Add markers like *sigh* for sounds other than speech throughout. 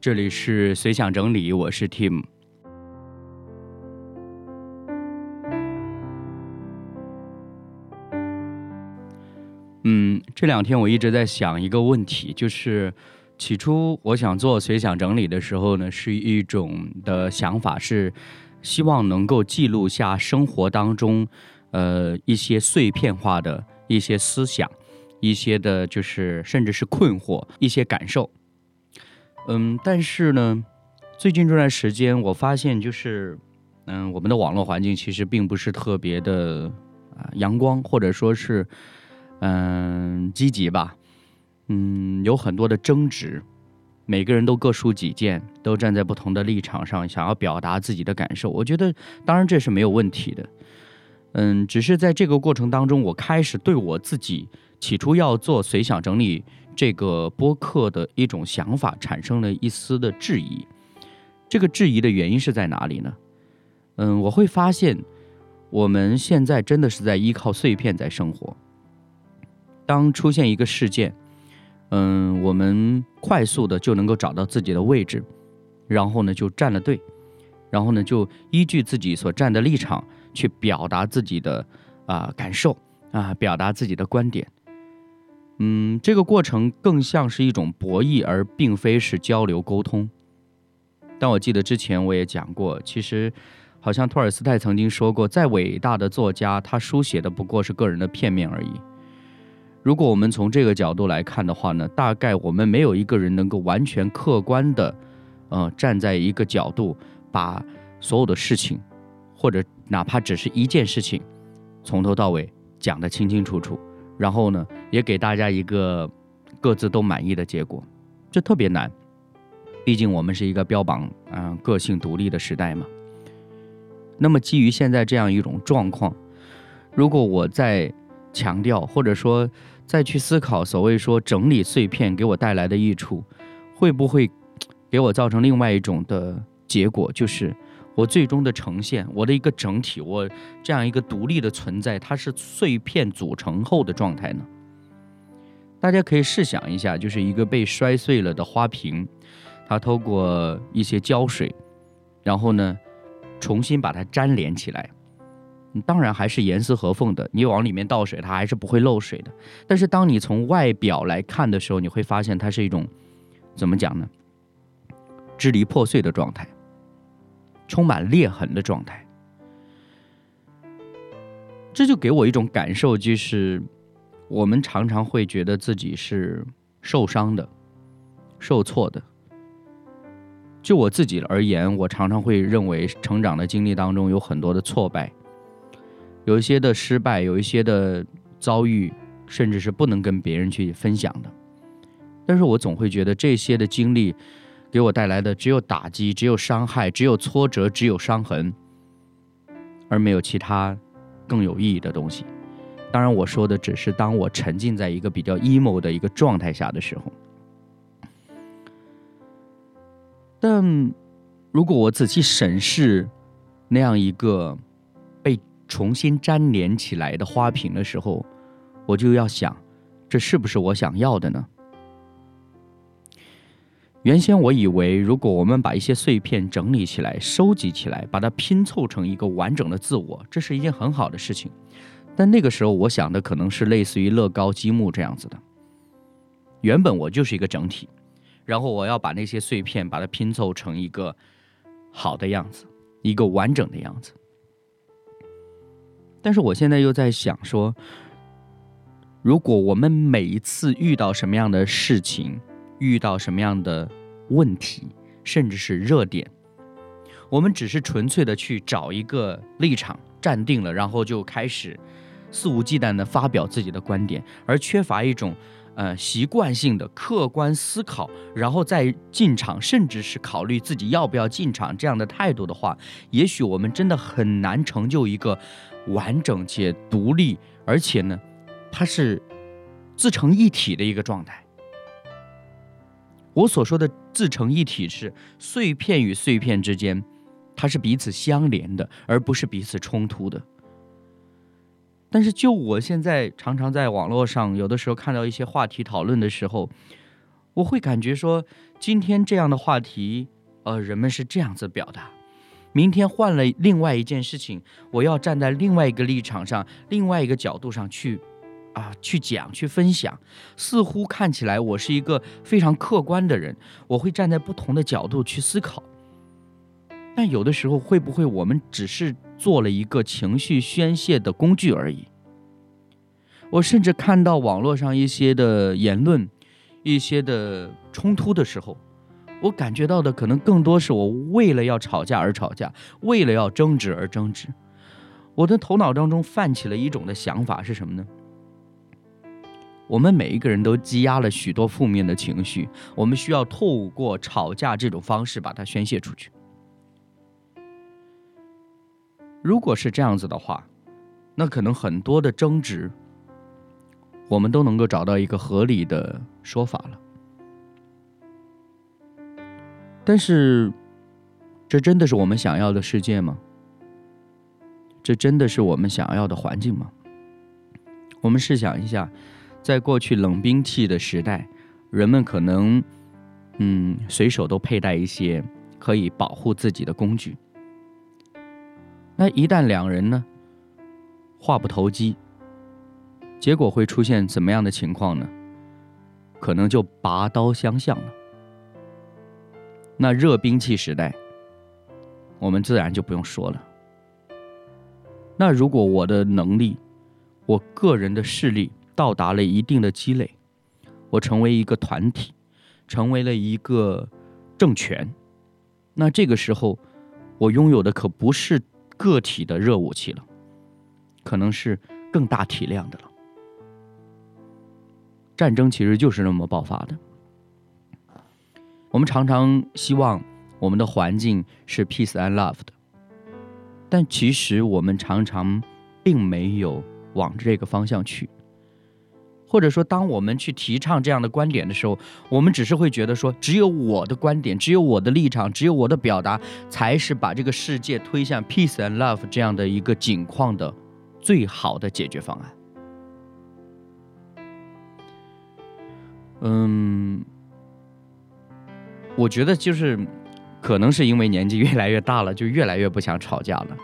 这里是随想整理，我是 Tim。嗯，这两天我一直在想一个问题，就是起初我想做随想整理的时候呢，是一种的想法，是希望能够记录下生活当中，呃，一些碎片化的一些思想，一些的，就是甚至是困惑，一些感受。嗯，但是呢，最近这段时间，我发现就是，嗯，我们的网络环境其实并不是特别的啊阳光，或者说是，嗯，积极吧。嗯，有很多的争执，每个人都各抒己见，都站在不同的立场上，想要表达自己的感受。我觉得，当然这是没有问题的。嗯，只是在这个过程当中，我开始对我自己起初要做随想整理。这个播客的一种想法产生了一丝的质疑，这个质疑的原因是在哪里呢？嗯，我会发现我们现在真的是在依靠碎片在生活。当出现一个事件，嗯，我们快速的就能够找到自己的位置，然后呢就站了队，然后呢就依据自己所站的立场去表达自己的啊感受啊，表达自己的观点。嗯，这个过程更像是一种博弈，而并非是交流沟通。但我记得之前我也讲过，其实好像托尔斯泰曾经说过，再伟大的作家，他书写的不过是个人的片面而已。如果我们从这个角度来看的话呢，大概我们没有一个人能够完全客观的，呃，站在一个角度，把所有的事情，或者哪怕只是一件事情，从头到尾讲得清清楚楚。然后呢，也给大家一个各自都满意的结果，这特别难。毕竟我们是一个标榜嗯个性独立的时代嘛。那么基于现在这样一种状况，如果我再强调或者说再去思考所谓说整理碎片给我带来的益处，会不会给我造成另外一种的结果，就是？我最终的呈现，我的一个整体，我这样一个独立的存在，它是碎片组成后的状态呢？大家可以试想一下，就是一个被摔碎了的花瓶，它透过一些胶水，然后呢，重新把它粘连起来，当然还是严丝合缝的，你往里面倒水，它还是不会漏水的。但是当你从外表来看的时候，你会发现它是一种怎么讲呢？支离破碎的状态。充满裂痕的状态，这就给我一种感受，就是我们常常会觉得自己是受伤的、受挫的。就我自己而言，我常常会认为，成长的经历当中有很多的挫败，有一些的失败，有一些的遭遇，甚至是不能跟别人去分享的。但是我总会觉得这些的经历。给我带来的只有打击，只有伤害，只有挫折，只有伤痕，而没有其他更有意义的东西。当然，我说的只是当我沉浸在一个比较 emo 的一个状态下的时候。但如果我仔细审视那样一个被重新粘连起来的花瓶的时候，我就要想，这是不是我想要的呢？原先我以为，如果我们把一些碎片整理起来、收集起来，把它拼凑成一个完整的自我，这是一件很好的事情。但那个时候，我想的可能是类似于乐高积木这样子的。原本我就是一个整体，然后我要把那些碎片把它拼凑成一个好的样子，一个完整的样子。但是我现在又在想说，如果我们每一次遇到什么样的事情，遇到什么样的问题，甚至是热点，我们只是纯粹的去找一个立场站定了，然后就开始肆无忌惮的发表自己的观点，而缺乏一种呃习惯性的客观思考，然后再进场，甚至是考虑自己要不要进场这样的态度的话，也许我们真的很难成就一个完整且独立，而且呢，它是自成一体的一个状态。我所说的自成一体是碎片与碎片之间，它是彼此相连的，而不是彼此冲突的。但是，就我现在常常在网络上有的时候看到一些话题讨论的时候，我会感觉说，今天这样的话题，呃，人们是这样子表达。明天换了另外一件事情，我要站在另外一个立场上、另外一个角度上去，啊，去讲、去分享。似乎看起来我是一个非常客观的人，我会站在不同的角度去思考。但有的时候，会不会我们只是做了一个情绪宣泄的工具而已？我甚至看到网络上一些的言论、一些的冲突的时候。我感觉到的可能更多是我为了要吵架而吵架，为了要争执而争执。我的头脑当中泛起了一种的想法是什么呢？我们每一个人都积压了许多负面的情绪，我们需要透过吵架这种方式把它宣泄出去。如果是这样子的话，那可能很多的争执，我们都能够找到一个合理的说法了。但是，这真的是我们想要的世界吗？这真的是我们想要的环境吗？我们试想一下，在过去冷兵器的时代，人们可能，嗯，随手都佩戴一些可以保护自己的工具。那一旦两人呢，话不投机，结果会出现怎么样的情况呢？可能就拔刀相向了。那热兵器时代，我们自然就不用说了。那如果我的能力，我个人的势力到达了一定的积累，我成为一个团体，成为了一个政权，那这个时候，我拥有的可不是个体的热武器了，可能是更大体量的了。战争其实就是那么爆发的。我们常常希望我们的环境是 peace and love 的，但其实我们常常并没有往这个方向去。或者说，当我们去提倡这样的观点的时候，我们只是会觉得说，只有我的观点，只有我的立场，只有我的表达，才是把这个世界推向 peace and love 这样的一个景况的最好的解决方案。嗯。我觉得就是，可能是因为年纪越来越大了，就越来越不想吵架了。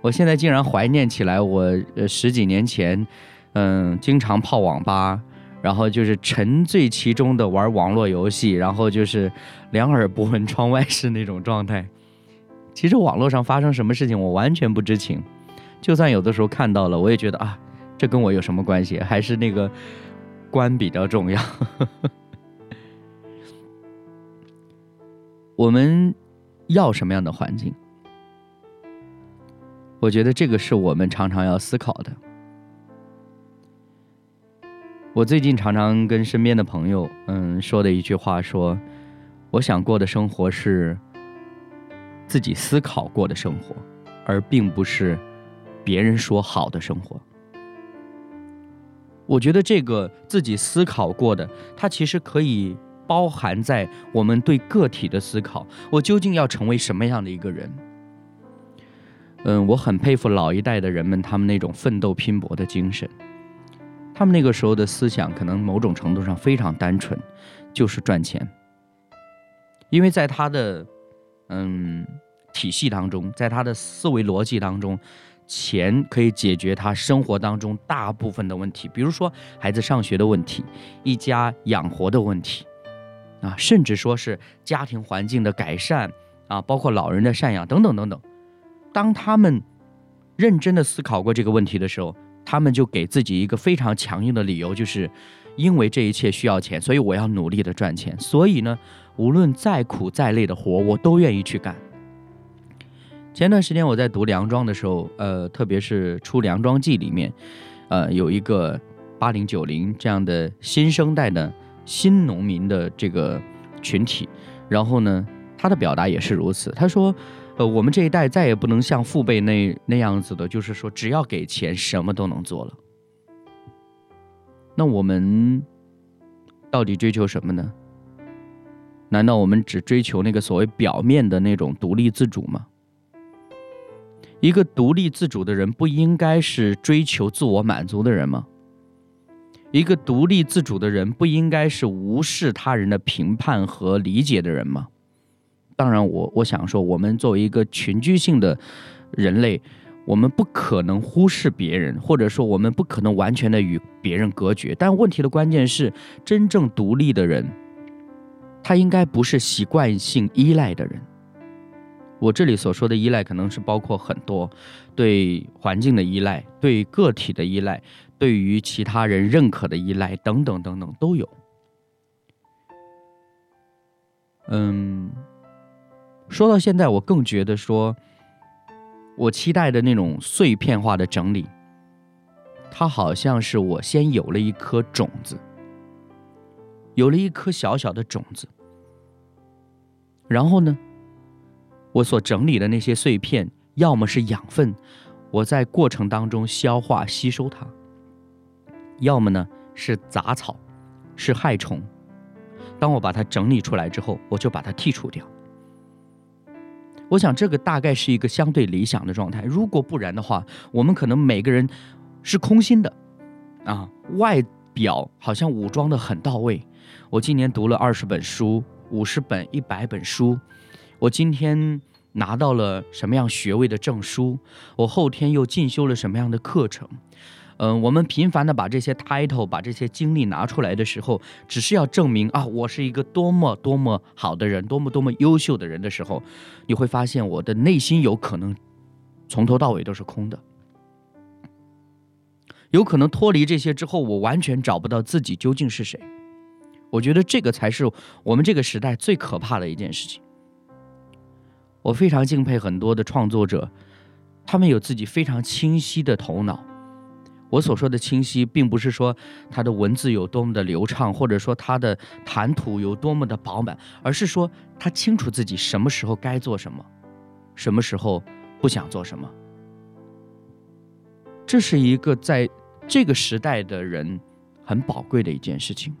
我现在竟然怀念起来，我呃十几年前，嗯，经常泡网吧，然后就是沉醉其中的玩网络游戏，然后就是两耳不闻窗外事那种状态。其实网络上发生什么事情，我完全不知情。就算有的时候看到了，我也觉得啊，这跟我有什么关系？还是那个关比较重要。我们要什么样的环境？我觉得这个是我们常常要思考的。我最近常常跟身边的朋友，嗯，说的一句话说：“我想过的生活是自己思考过的生活，而并不是别人说好的生活。”我觉得这个自己思考过的，它其实可以。包含在我们对个体的思考，我究竟要成为什么样的一个人？嗯，我很佩服老一代的人们，他们那种奋斗拼搏的精神。他们那个时候的思想，可能某种程度上非常单纯，就是赚钱。因为在他的嗯体系当中，在他的思维逻辑当中，钱可以解决他生活当中大部分的问题，比如说孩子上学的问题，一家养活的问题。啊，甚至说是家庭环境的改善啊，包括老人的赡养等等等等。当他们认真的思考过这个问题的时候，他们就给自己一个非常强硬的理由，就是因为这一切需要钱，所以我要努力的赚钱。所以呢，无论再苦再累的活，我都愿意去干。前段时间我在读梁庄的时候，呃，特别是出《梁庄记》里面，呃，有一个八零九零这样的新生代的。新农民的这个群体，然后呢，他的表达也是如此。他说：“呃，我们这一代再也不能像父辈那那样子的，就是说只要给钱，什么都能做了。那我们到底追求什么呢？难道我们只追求那个所谓表面的那种独立自主吗？一个独立自主的人，不应该是追求自我满足的人吗？”一个独立自主的人，不应该是无视他人的评判和理解的人吗？当然，我我想说，我们作为一个群居性的人类，我们不可能忽视别人，或者说我们不可能完全的与别人隔绝。但问题的关键是，真正独立的人，他应该不是习惯性依赖的人。我这里所说的依赖，可能是包括很多对环境的依赖、对个体的依赖、对于其他人认可的依赖等等等等都有。嗯。说到现在，我更觉得说，我期待的那种碎片化的整理，它好像是我先有了一颗种子，有了一颗小小的种子，然后呢，我所整理的那些碎片，要么是养分，我在过程当中消化吸收它；要么呢是杂草，是害虫。当我把它整理出来之后，我就把它剔除掉。我想这个大概是一个相对理想的状态。如果不然的话，我们可能每个人是空心的，啊，外表好像武装的很到位。我今年读了二十本书，五十本、一百本书。我今天拿到了什么样学位的证书？我后天又进修了什么样的课程？嗯，我们频繁的把这些 title、把这些经历拿出来的时候，只是要证明啊，我是一个多么多么好的人，多么多么优秀的人的时候，你会发现我的内心有可能从头到尾都是空的，有可能脱离这些之后，我完全找不到自己究竟是谁。我觉得这个才是我们这个时代最可怕的一件事情。我非常敬佩很多的创作者，他们有自己非常清晰的头脑。我所说的清晰，并不是说他的文字有多么的流畅，或者说他的谈吐有多么的饱满，而是说他清楚自己什么时候该做什么，什么时候不想做什么。这是一个在这个时代的人很宝贵的一件事情。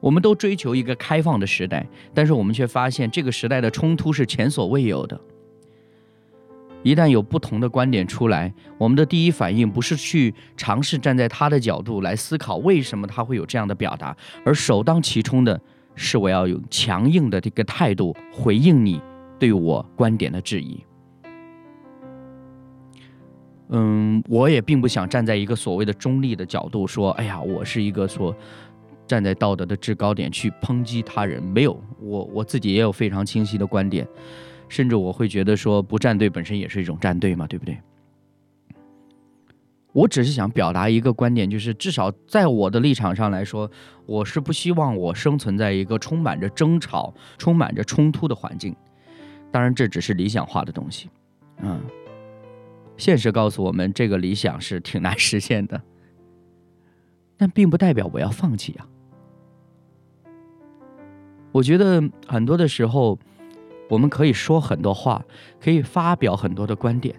我们都追求一个开放的时代，但是我们却发现这个时代的冲突是前所未有的。一旦有不同的观点出来，我们的第一反应不是去尝试站在他的角度来思考为什么他会有这样的表达，而首当其冲的是我要用强硬的这个态度回应你对我观点的质疑。嗯，我也并不想站在一个所谓的中立的角度说，哎呀，我是一个说站在道德的制高点去抨击他人，没有，我我自己也有非常清晰的观点。甚至我会觉得说，不站队本身也是一种站队嘛，对不对？我只是想表达一个观点，就是至少在我的立场上来说，我是不希望我生存在一个充满着争吵、充满着冲突的环境。当然，这只是理想化的东西，嗯，现实告诉我们，这个理想是挺难实现的。但并不代表我要放弃啊。我觉得很多的时候。我们可以说很多话，可以发表很多的观点，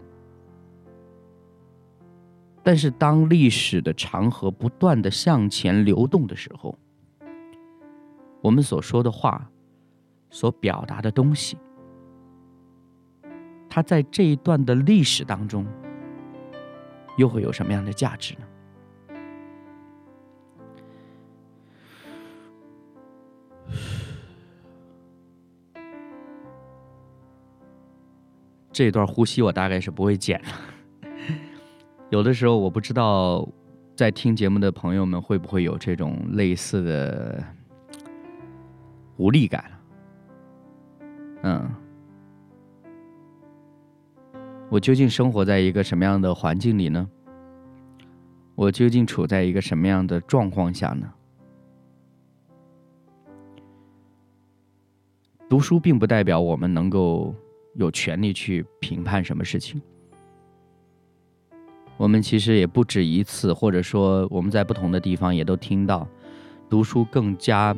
但是当历史的长河不断的向前流动的时候，我们所说的话，所表达的东西，它在这一段的历史当中，又会有什么样的价值呢？这段呼吸我大概是不会剪了。*laughs* 有的时候我不知道，在听节目的朋友们会不会有这种类似的无力感？嗯，我究竟生活在一个什么样的环境里呢？我究竟处在一个什么样的状况下呢？读书并不代表我们能够。有权利去评判什么事情？我们其实也不止一次，或者说我们在不同的地方也都听到，读书更加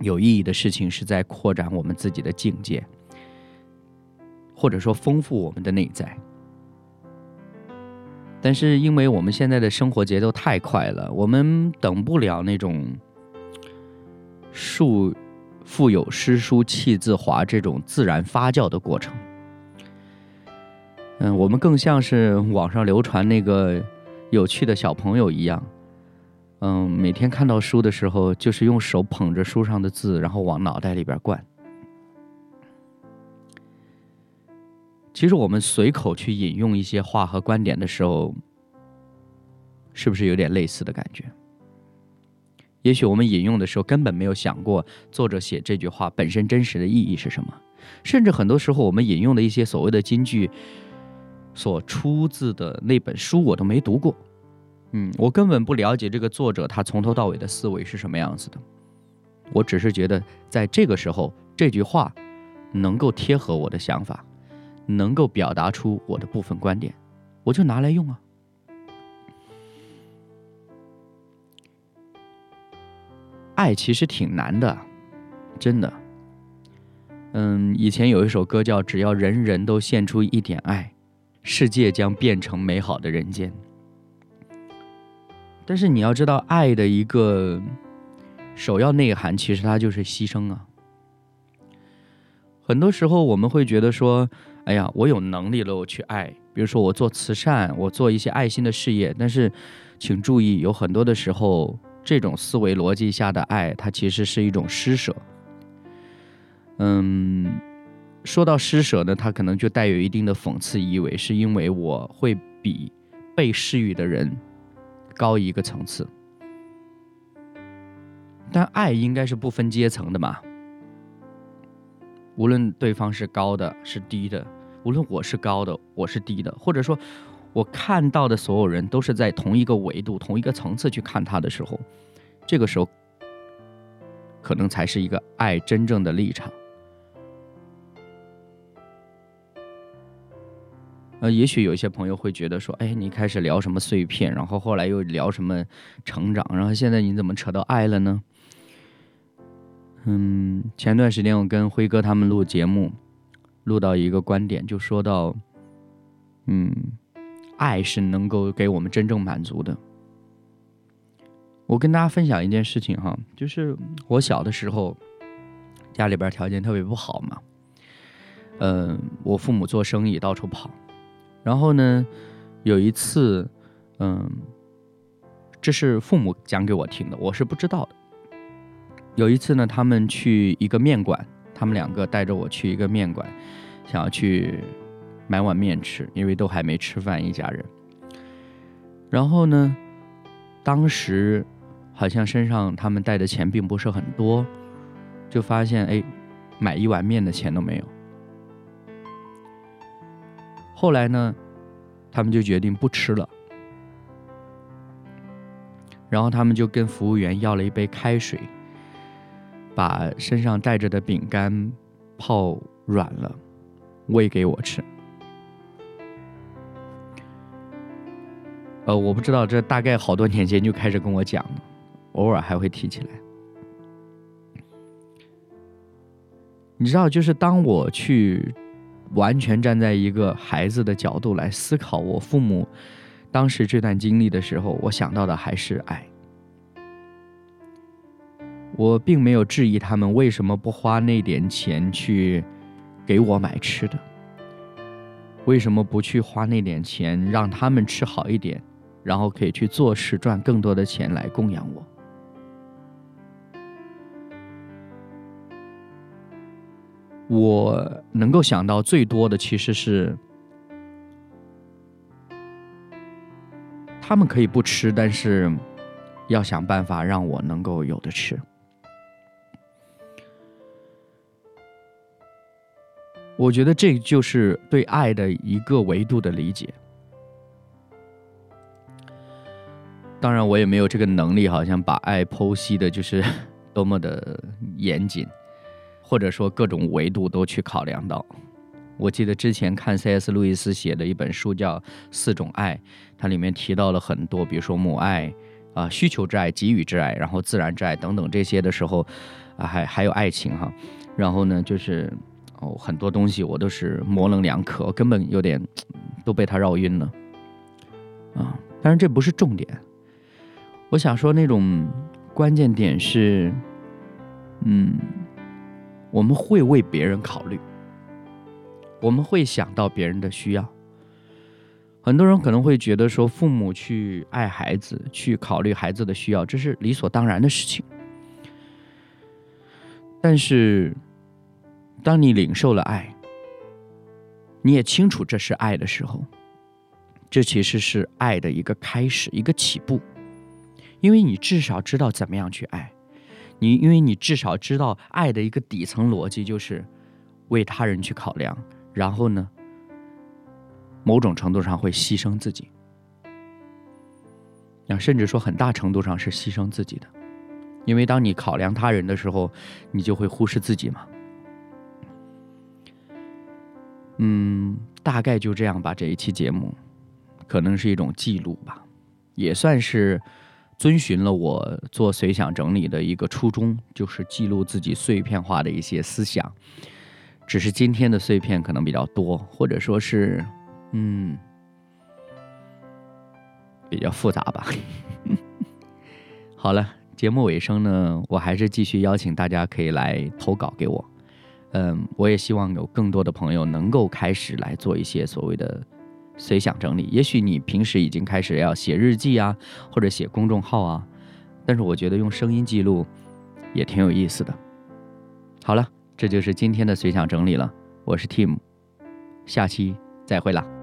有意义的事情是在扩展我们自己的境界，或者说丰富我们的内在。但是因为我们现在的生活节奏太快了，我们等不了那种树。腹有诗书气自华这种自然发酵的过程，嗯，我们更像是网上流传那个有趣的小朋友一样，嗯，每天看到书的时候，就是用手捧着书上的字，然后往脑袋里边灌。其实我们随口去引用一些话和观点的时候，是不是有点类似的感觉？也许我们引用的时候根本没有想过作者写这句话本身真实的意义是什么，甚至很多时候我们引用的一些所谓的金句，所出自的那本书我都没读过，嗯，我根本不了解这个作者他从头到尾的思维是什么样子的，我只是觉得在这个时候这句话能够贴合我的想法。能够表达出我的部分观点，我就拿来用啊。爱其实挺难的，真的。嗯，以前有一首歌叫《只要人人都献出一点爱，世界将变成美好的人间》。但是你要知道，爱的一个首要内涵，其实它就是牺牲啊。很多时候我们会觉得说。哎呀，我有能力了，我去爱。比如说，我做慈善，我做一些爱心的事业。但是，请注意，有很多的时候，这种思维逻辑下的爱，它其实是一种施舍。嗯，说到施舍呢，它可能就带有一定的讽刺意味，是因为我会比被施予的人高一个层次。但爱应该是不分阶层的嘛，无论对方是高的，是低的。无论我是高的，我是低的，或者说，我看到的所有人都是在同一个维度、同一个层次去看他的时候，这个时候，可能才是一个爱真正的立场。呃，也许有些朋友会觉得说，哎，你开始聊什么碎片，然后后来又聊什么成长，然后现在你怎么扯到爱了呢？嗯，前段时间我跟辉哥他们录节目。录到一个观点，就说到，嗯，爱是能够给我们真正满足的。我跟大家分享一件事情哈，就是我小的时候，家里边条件特别不好嘛，嗯，我父母做生意到处跑，然后呢，有一次，嗯，这是父母讲给我听的，我是不知道的。有一次呢，他们去一个面馆。他们两个带着我去一个面馆，想要去买碗面吃，因为都还没吃饭，一家人。然后呢，当时好像身上他们带的钱并不是很多，就发现哎，买一碗面的钱都没有。后来呢，他们就决定不吃了，然后他们就跟服务员要了一杯开水。把身上带着的饼干泡软了，喂给我吃。呃，我不知道，这大概好多年前就开始跟我讲了，偶尔还会提起来。你知道，就是当我去完全站在一个孩子的角度来思考我父母当时这段经历的时候，我想到的还是爱。我并没有质疑他们为什么不花那点钱去给我买吃的，为什么不去花那点钱让他们吃好一点，然后可以去做事赚更多的钱来供养我。我能够想到最多的其实是，他们可以不吃，但是要想办法让我能够有的吃。我觉得这就是对爱的一个维度的理解。当然，我也没有这个能力，好像把爱剖析的就是 *laughs* 多么的严谨，或者说各种维度都去考量到。我记得之前看 C.S. 路易斯写的一本书叫《四种爱》，它里面提到了很多，比如说母爱啊、需求之爱、给予之爱，然后自然之爱等等这些的时候，还还有爱情哈。然后呢，就是。哦，很多东西我都是模棱两可，根本有点都被他绕晕了啊！但是这不是重点，我想说那种关键点是，嗯，我们会为别人考虑，我们会想到别人的需要很多人可能会觉得说，父母去爱孩子，去考虑孩子的需要，这是理所当然的事情。但是，当你领受了爱，你也清楚这是爱的时候，这其实是爱的一个开始，一个起步，因为你至少知道怎么样去爱，你因为你至少知道爱的一个底层逻辑就是为他人去考量，然后呢，某种程度上会牺牲自己，啊甚至说很大程度上是牺牲自己的，因为当你考量他人的时候，你就会忽视自己嘛。嗯，大概就这样吧。这一期节目，可能是一种记录吧，也算是遵循了我做随想整理的一个初衷，就是记录自己碎片化的一些思想。只是今天的碎片可能比较多，或者说是，嗯，比较复杂吧。*laughs* 好了，节目尾声呢，我还是继续邀请大家可以来投稿给我。嗯，我也希望有更多的朋友能够开始来做一些所谓的随想整理。也许你平时已经开始要写日记啊，或者写公众号啊，但是我觉得用声音记录也挺有意思的。好了，这就是今天的随想整理了。我是 Tim，下期再会啦。